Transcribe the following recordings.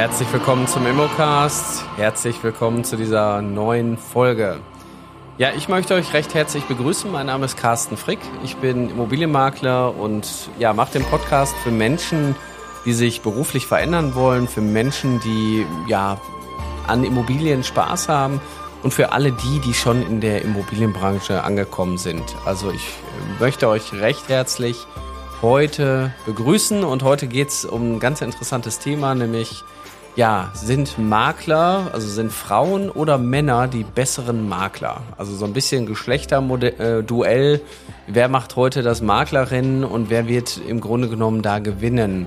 Herzlich willkommen zum Immocast. Herzlich willkommen zu dieser neuen Folge. Ja, ich möchte euch recht herzlich begrüßen. Mein Name ist Carsten Frick. Ich bin Immobilienmakler und ja, mache den Podcast für Menschen, die sich beruflich verändern wollen, für Menschen, die ja an Immobilien Spaß haben und für alle die, die schon in der Immobilienbranche angekommen sind. Also ich möchte euch recht herzlich heute begrüßen und heute geht's um ein ganz interessantes Thema, nämlich ja, sind Makler, also sind Frauen oder Männer die besseren Makler? Also so ein bisschen Geschlechterduell. Äh, wer macht heute das Maklerrennen und wer wird im Grunde genommen da gewinnen?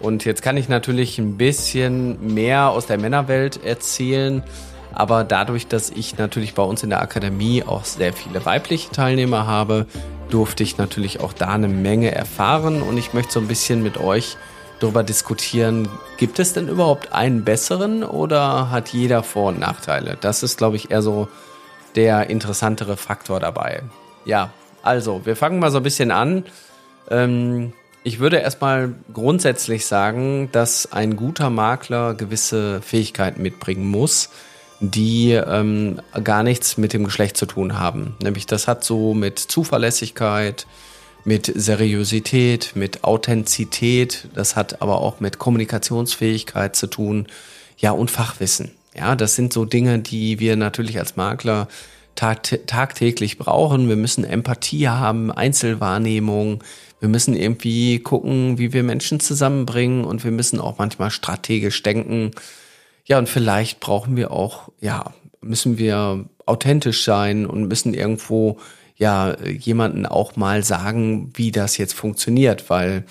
Und jetzt kann ich natürlich ein bisschen mehr aus der Männerwelt erzählen. Aber dadurch, dass ich natürlich bei uns in der Akademie auch sehr viele weibliche Teilnehmer habe, durfte ich natürlich auch da eine Menge erfahren. Und ich möchte so ein bisschen mit euch darüber diskutieren, gibt es denn überhaupt einen besseren oder hat jeder Vor- und Nachteile? Das ist, glaube ich, eher so der interessantere Faktor dabei. Ja, also, wir fangen mal so ein bisschen an. Ähm, ich würde erstmal grundsätzlich sagen, dass ein guter Makler gewisse Fähigkeiten mitbringen muss, die ähm, gar nichts mit dem Geschlecht zu tun haben. Nämlich das hat so mit Zuverlässigkeit, mit Seriosität, mit Authentizität, das hat aber auch mit Kommunikationsfähigkeit zu tun, ja, und Fachwissen. Ja, das sind so Dinge, die wir natürlich als Makler tag tagtäglich brauchen. Wir müssen Empathie haben, Einzelwahrnehmung. Wir müssen irgendwie gucken, wie wir Menschen zusammenbringen und wir müssen auch manchmal strategisch denken. Ja, und vielleicht brauchen wir auch, ja, müssen wir authentisch sein und müssen irgendwo ja jemanden auch mal sagen, wie das jetzt funktioniert, weil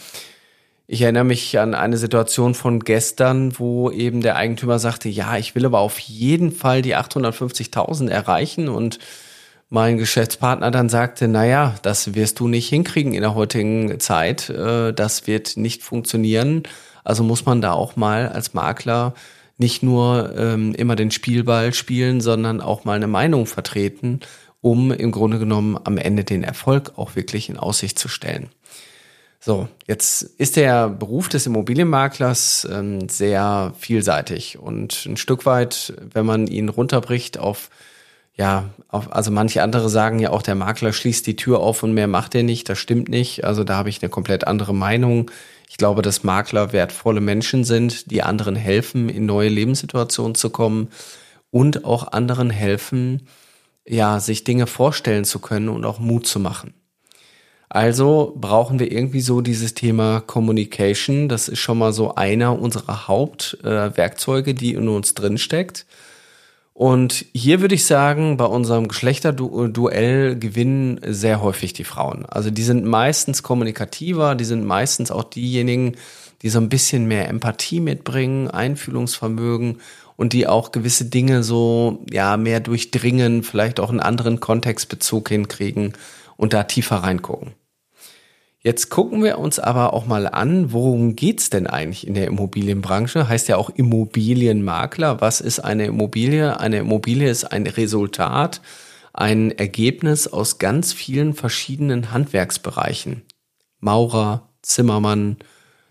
ich erinnere mich an eine Situation von gestern, wo eben der Eigentümer sagte, ja, ich will aber auf jeden Fall die 850.000 erreichen und mein Geschäftspartner dann sagte, na ja, das wirst du nicht hinkriegen in der heutigen Zeit, äh, das wird nicht funktionieren. Also muss man da auch mal als Makler nicht nur ähm, immer den Spielball spielen, sondern auch mal eine Meinung vertreten um im Grunde genommen am Ende den Erfolg auch wirklich in Aussicht zu stellen. So, jetzt ist der Beruf des Immobilienmaklers ähm, sehr vielseitig und ein Stück weit, wenn man ihn runterbricht auf, ja, auf, also manche andere sagen ja auch, der Makler schließt die Tür auf und mehr macht er nicht. Das stimmt nicht. Also da habe ich eine komplett andere Meinung. Ich glaube, dass Makler wertvolle Menschen sind, die anderen helfen, in neue Lebenssituationen zu kommen und auch anderen helfen, ja, sich Dinge vorstellen zu können und auch Mut zu machen. Also brauchen wir irgendwie so dieses Thema Communication. Das ist schon mal so einer unserer Hauptwerkzeuge, äh, die in uns drin steckt. Und hier würde ich sagen, bei unserem Geschlechterduell gewinnen sehr häufig die Frauen. Also die sind meistens kommunikativer, die sind meistens auch diejenigen, die so ein bisschen mehr Empathie mitbringen, Einfühlungsvermögen und die auch gewisse Dinge so, ja, mehr durchdringen, vielleicht auch einen anderen Kontextbezug hinkriegen und da tiefer reingucken. Jetzt gucken wir uns aber auch mal an, worum geht's denn eigentlich in der Immobilienbranche? Heißt ja auch Immobilienmakler. Was ist eine Immobilie? Eine Immobilie ist ein Resultat, ein Ergebnis aus ganz vielen verschiedenen Handwerksbereichen. Maurer, Zimmermann,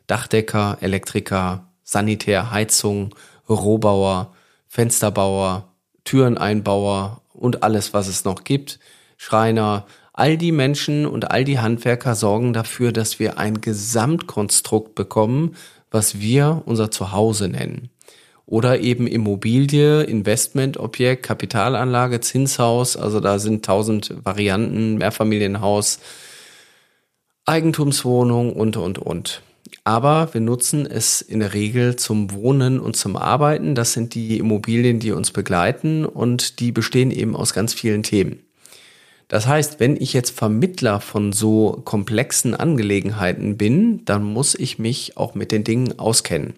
Dachdecker, Elektriker, Sanitär, Heizung, Rohbauer, Fensterbauer, Türeneinbauer und alles, was es noch gibt, Schreiner, all die Menschen und all die Handwerker sorgen dafür, dass wir ein Gesamtkonstrukt bekommen, was wir unser Zuhause nennen. Oder eben Immobilie, Investmentobjekt, Kapitalanlage, Zinshaus, also da sind tausend Varianten, Mehrfamilienhaus, Eigentumswohnung und, und, und aber wir nutzen es in der Regel zum Wohnen und zum Arbeiten. Das sind die Immobilien, die uns begleiten und die bestehen eben aus ganz vielen Themen. Das heißt, wenn ich jetzt Vermittler von so komplexen Angelegenheiten bin, dann muss ich mich auch mit den Dingen auskennen.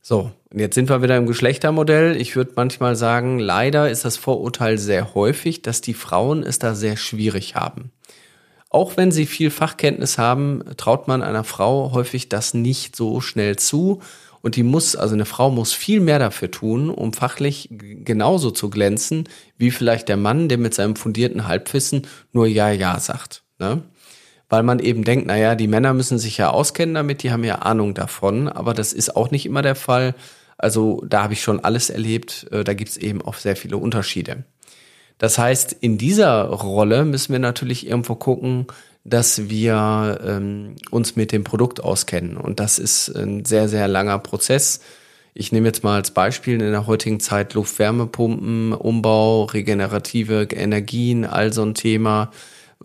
So, und jetzt sind wir wieder im Geschlechtermodell. Ich würde manchmal sagen, leider ist das Vorurteil sehr häufig, dass die Frauen es da sehr schwierig haben. Auch wenn sie viel Fachkenntnis haben, traut man einer Frau häufig das nicht so schnell zu. Und die muss, also eine Frau muss viel mehr dafür tun, um fachlich genauso zu glänzen, wie vielleicht der Mann, der mit seinem fundierten Halbwissen nur Ja, Ja sagt. Ne? weil man eben denkt, naja, die Männer müssen sich ja auskennen damit, die haben ja Ahnung davon, aber das ist auch nicht immer der Fall. Also da habe ich schon alles erlebt, äh, da gibt es eben auch sehr viele Unterschiede. Das heißt, in dieser Rolle müssen wir natürlich irgendwo gucken, dass wir ähm, uns mit dem Produkt auskennen. Und das ist ein sehr, sehr langer Prozess. Ich nehme jetzt mal als Beispiel in der heutigen Zeit Luftwärmepumpen, Umbau, regenerative Energien, all so ein Thema,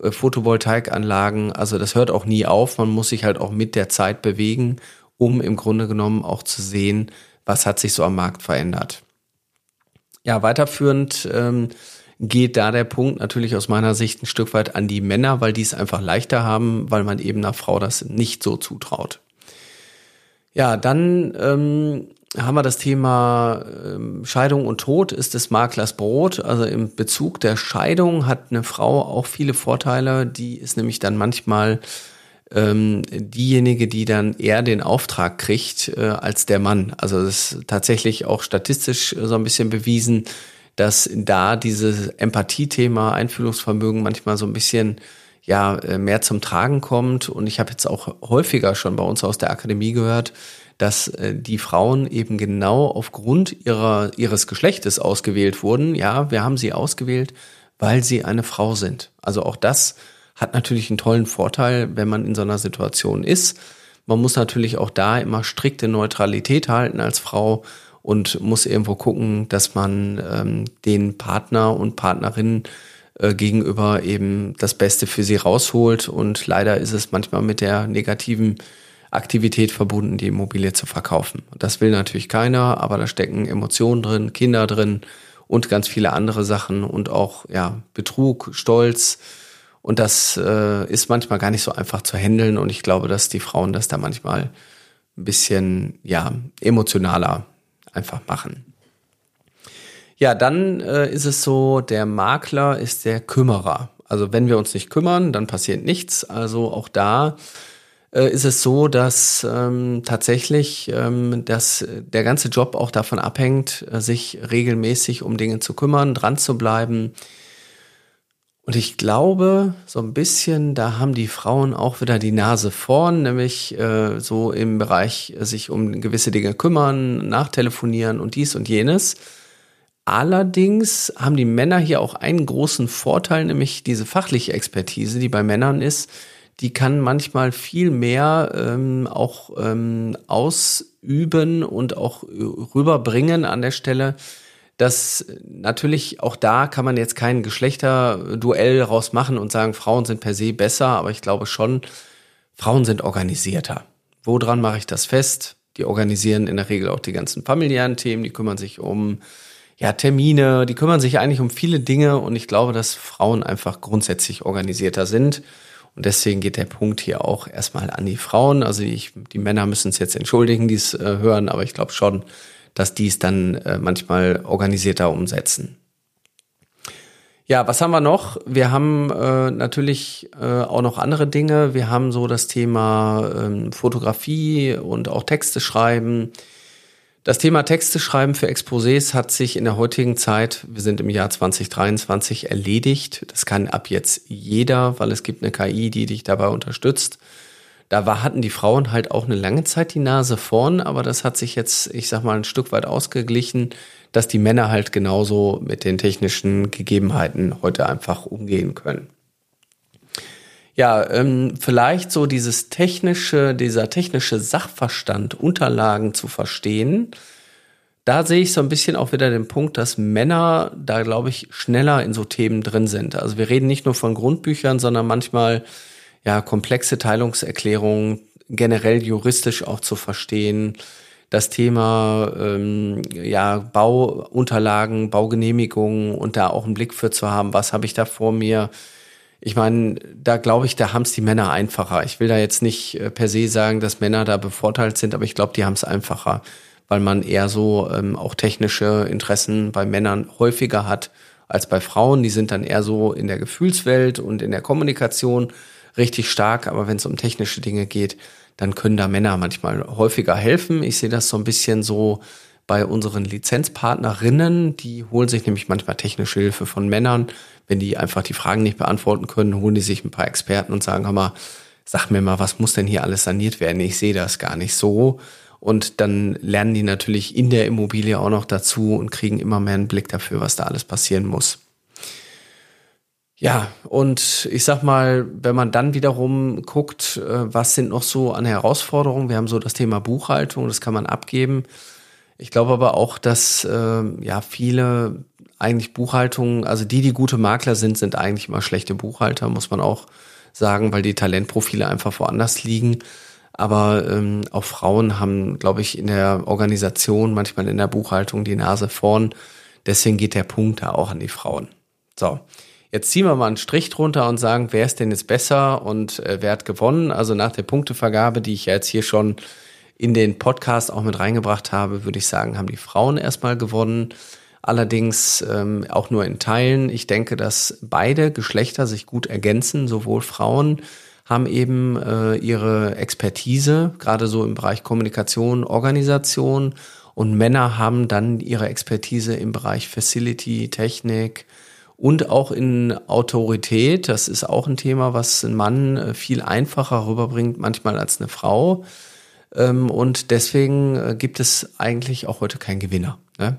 äh, Photovoltaikanlagen. Also das hört auch nie auf. Man muss sich halt auch mit der Zeit bewegen, um im Grunde genommen auch zu sehen, was hat sich so am Markt verändert. Ja, weiterführend ähm, geht da der Punkt natürlich aus meiner Sicht ein Stück weit an die Männer, weil die es einfach leichter haben, weil man eben einer Frau das nicht so zutraut. Ja, dann ähm, haben wir das Thema ähm, Scheidung und Tod ist des Maklers Brot. Also im Bezug der Scheidung hat eine Frau auch viele Vorteile. Die ist nämlich dann manchmal ähm, diejenige, die dann eher den Auftrag kriegt äh, als der Mann. Also das ist tatsächlich auch statistisch so ein bisschen bewiesen, dass da dieses Empathie-Thema, Einfühlungsvermögen manchmal so ein bisschen ja äh, mehr zum Tragen kommt. Und ich habe jetzt auch häufiger schon bei uns aus der Akademie gehört, dass äh, die Frauen eben genau aufgrund ihrer, ihres Geschlechtes ausgewählt wurden. Ja, wir haben sie ausgewählt, weil sie eine Frau sind. Also auch das hat natürlich einen tollen Vorteil, wenn man in so einer Situation ist. Man muss natürlich auch da immer strikte Neutralität halten als Frau und muss irgendwo gucken, dass man ähm, den Partner und Partnerinnen äh, gegenüber eben das Beste für sie rausholt. Und leider ist es manchmal mit der negativen Aktivität verbunden, die Immobilie zu verkaufen. Das will natürlich keiner, aber da stecken Emotionen drin, Kinder drin und ganz viele andere Sachen und auch ja Betrug, Stolz. Und das äh, ist manchmal gar nicht so einfach zu handeln. Und ich glaube, dass die Frauen das da manchmal ein bisschen ja emotionaler einfach machen. Ja, dann äh, ist es so, der Makler ist der Kümmerer. Also wenn wir uns nicht kümmern, dann passiert nichts. Also auch da äh, ist es so, dass ähm, tatsächlich ähm, dass der ganze Job auch davon abhängt, äh, sich regelmäßig um Dinge zu kümmern, dran zu bleiben, und ich glaube, so ein bisschen, da haben die Frauen auch wieder die Nase vorn, nämlich äh, so im Bereich äh, sich um gewisse Dinge kümmern, nachtelefonieren und dies und jenes. Allerdings haben die Männer hier auch einen großen Vorteil, nämlich diese fachliche Expertise, die bei Männern ist, die kann manchmal viel mehr ähm, auch ähm, ausüben und auch rüberbringen an der Stelle, dass natürlich auch da kann man jetzt kein Geschlechterduell rausmachen und sagen, Frauen sind per se besser, aber ich glaube schon, Frauen sind organisierter. Woran mache ich das fest? Die organisieren in der Regel auch die ganzen familiären Themen, die kümmern sich um ja, Termine, die kümmern sich eigentlich um viele Dinge und ich glaube, dass Frauen einfach grundsätzlich organisierter sind. Und deswegen geht der Punkt hier auch erstmal an die Frauen. Also ich, die Männer müssen es jetzt entschuldigen, die es äh, hören, aber ich glaube schon, dass die es dann äh, manchmal organisierter umsetzen. Ja, was haben wir noch? Wir haben äh, natürlich äh, auch noch andere Dinge. Wir haben so das Thema ähm, Fotografie und auch Texte schreiben. Das Thema Texte schreiben für Exposés hat sich in der heutigen Zeit, wir sind im Jahr 2023, erledigt. Das kann ab jetzt jeder, weil es gibt eine KI, die dich dabei unterstützt. Da war, hatten die Frauen halt auch eine lange Zeit die Nase vorn, aber das hat sich jetzt, ich sag mal, ein Stück weit ausgeglichen, dass die Männer halt genauso mit den technischen Gegebenheiten heute einfach umgehen können. Ja, ähm, vielleicht so dieses technische, dieser technische Sachverstand, Unterlagen zu verstehen. Da sehe ich so ein bisschen auch wieder den Punkt, dass Männer da, glaube ich, schneller in so Themen drin sind. Also wir reden nicht nur von Grundbüchern, sondern manchmal ja, komplexe Teilungserklärungen generell juristisch auch zu verstehen. Das Thema ähm, ja, Bauunterlagen, Baugenehmigungen und da auch einen Blick für zu haben, was habe ich da vor mir. Ich meine, da glaube ich, da haben es die Männer einfacher. Ich will da jetzt nicht äh, per se sagen, dass Männer da bevorteilt sind, aber ich glaube, die haben es einfacher, weil man eher so ähm, auch technische Interessen bei Männern häufiger hat als bei Frauen. Die sind dann eher so in der Gefühlswelt und in der Kommunikation richtig stark, aber wenn es um technische Dinge geht, dann können da Männer manchmal häufiger helfen. Ich sehe das so ein bisschen so bei unseren Lizenzpartnerinnen. Die holen sich nämlich manchmal technische Hilfe von Männern. Wenn die einfach die Fragen nicht beantworten können, holen die sich ein paar Experten und sagen, hör mal, sag mir mal, was muss denn hier alles saniert werden? Ich sehe das gar nicht so. Und dann lernen die natürlich in der Immobilie auch noch dazu und kriegen immer mehr einen Blick dafür, was da alles passieren muss. Ja, und ich sag mal, wenn man dann wiederum guckt, äh, was sind noch so an Herausforderungen? Wir haben so das Thema Buchhaltung, das kann man abgeben. Ich glaube aber auch, dass äh, ja viele eigentlich Buchhaltungen, also die, die gute Makler sind, sind eigentlich immer schlechte Buchhalter, muss man auch sagen, weil die Talentprofile einfach woanders liegen. Aber ähm, auch Frauen haben, glaube ich, in der Organisation, manchmal in der Buchhaltung die Nase vorn. Deswegen geht der Punkt da auch an die Frauen. So. Jetzt ziehen wir mal einen Strich drunter und sagen, wer ist denn jetzt besser und äh, wer hat gewonnen? Also nach der Punktevergabe, die ich jetzt hier schon in den Podcast auch mit reingebracht habe, würde ich sagen, haben die Frauen erstmal gewonnen. Allerdings ähm, auch nur in Teilen. Ich denke, dass beide Geschlechter sich gut ergänzen. Sowohl Frauen haben eben äh, ihre Expertise, gerade so im Bereich Kommunikation, Organisation. Und Männer haben dann ihre Expertise im Bereich Facility, Technik, und auch in Autorität. Das ist auch ein Thema, was ein Mann äh, viel einfacher rüberbringt, manchmal als eine Frau. Ähm, und deswegen äh, gibt es eigentlich auch heute keinen Gewinner. Ne?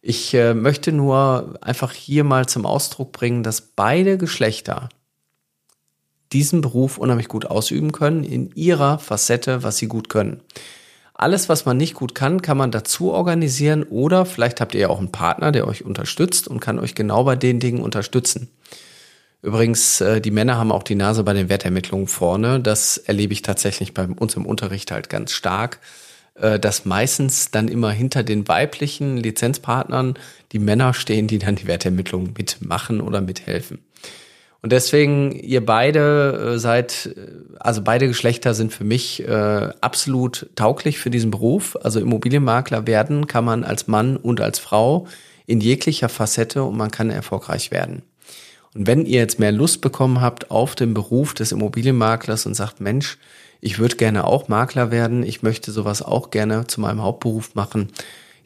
Ich äh, möchte nur einfach hier mal zum Ausdruck bringen, dass beide Geschlechter diesen Beruf unheimlich gut ausüben können in ihrer Facette, was sie gut können. Alles, was man nicht gut kann, kann man dazu organisieren oder vielleicht habt ihr ja auch einen Partner, der euch unterstützt und kann euch genau bei den Dingen unterstützen. Übrigens, äh, die Männer haben auch die Nase bei den Wertermittlungen vorne. Das erlebe ich tatsächlich bei uns im Unterricht halt ganz stark, äh, dass meistens dann immer hinter den weiblichen Lizenzpartnern die Männer stehen, die dann die Wertermittlungen mitmachen oder mithelfen. Und deswegen, ihr beide äh, seid, äh, also beide Geschlechter sind für mich äh, absolut tauglich für diesen Beruf. Also Immobilienmakler werden kann man als Mann und als Frau in jeglicher Facette und man kann erfolgreich werden. Und wenn ihr jetzt mehr Lust bekommen habt auf den Beruf des Immobilienmaklers und sagt, Mensch, ich würde gerne auch Makler werden, ich möchte sowas auch gerne zu meinem Hauptberuf machen,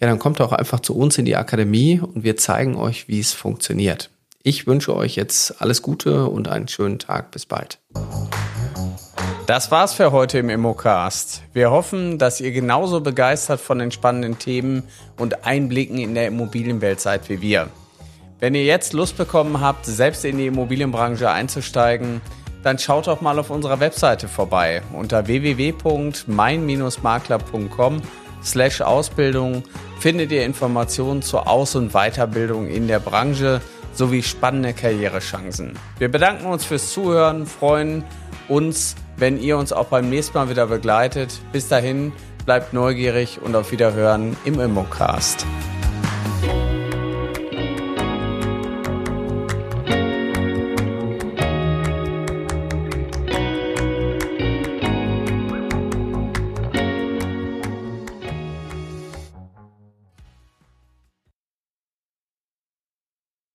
ja, dann kommt auch einfach zu uns in die Akademie und wir zeigen euch, wie es funktioniert. Ich wünsche euch jetzt alles Gute und einen schönen Tag. Bis bald. Das war's für heute im Immocast. Wir hoffen, dass ihr genauso begeistert von den spannenden Themen und Einblicken in der Immobilienwelt seid wie wir. Wenn ihr jetzt Lust bekommen habt, selbst in die Immobilienbranche einzusteigen, dann schaut doch mal auf unserer Webseite vorbei unter www.mein-makler.com slash Ausbildung findet ihr Informationen zur Aus- und Weiterbildung in der Branche sowie spannende Karrierechancen. Wir bedanken uns fürs Zuhören, freuen uns, wenn ihr uns auch beim nächsten Mal wieder begleitet. Bis dahin, bleibt neugierig und auf Wiederhören im Immocast.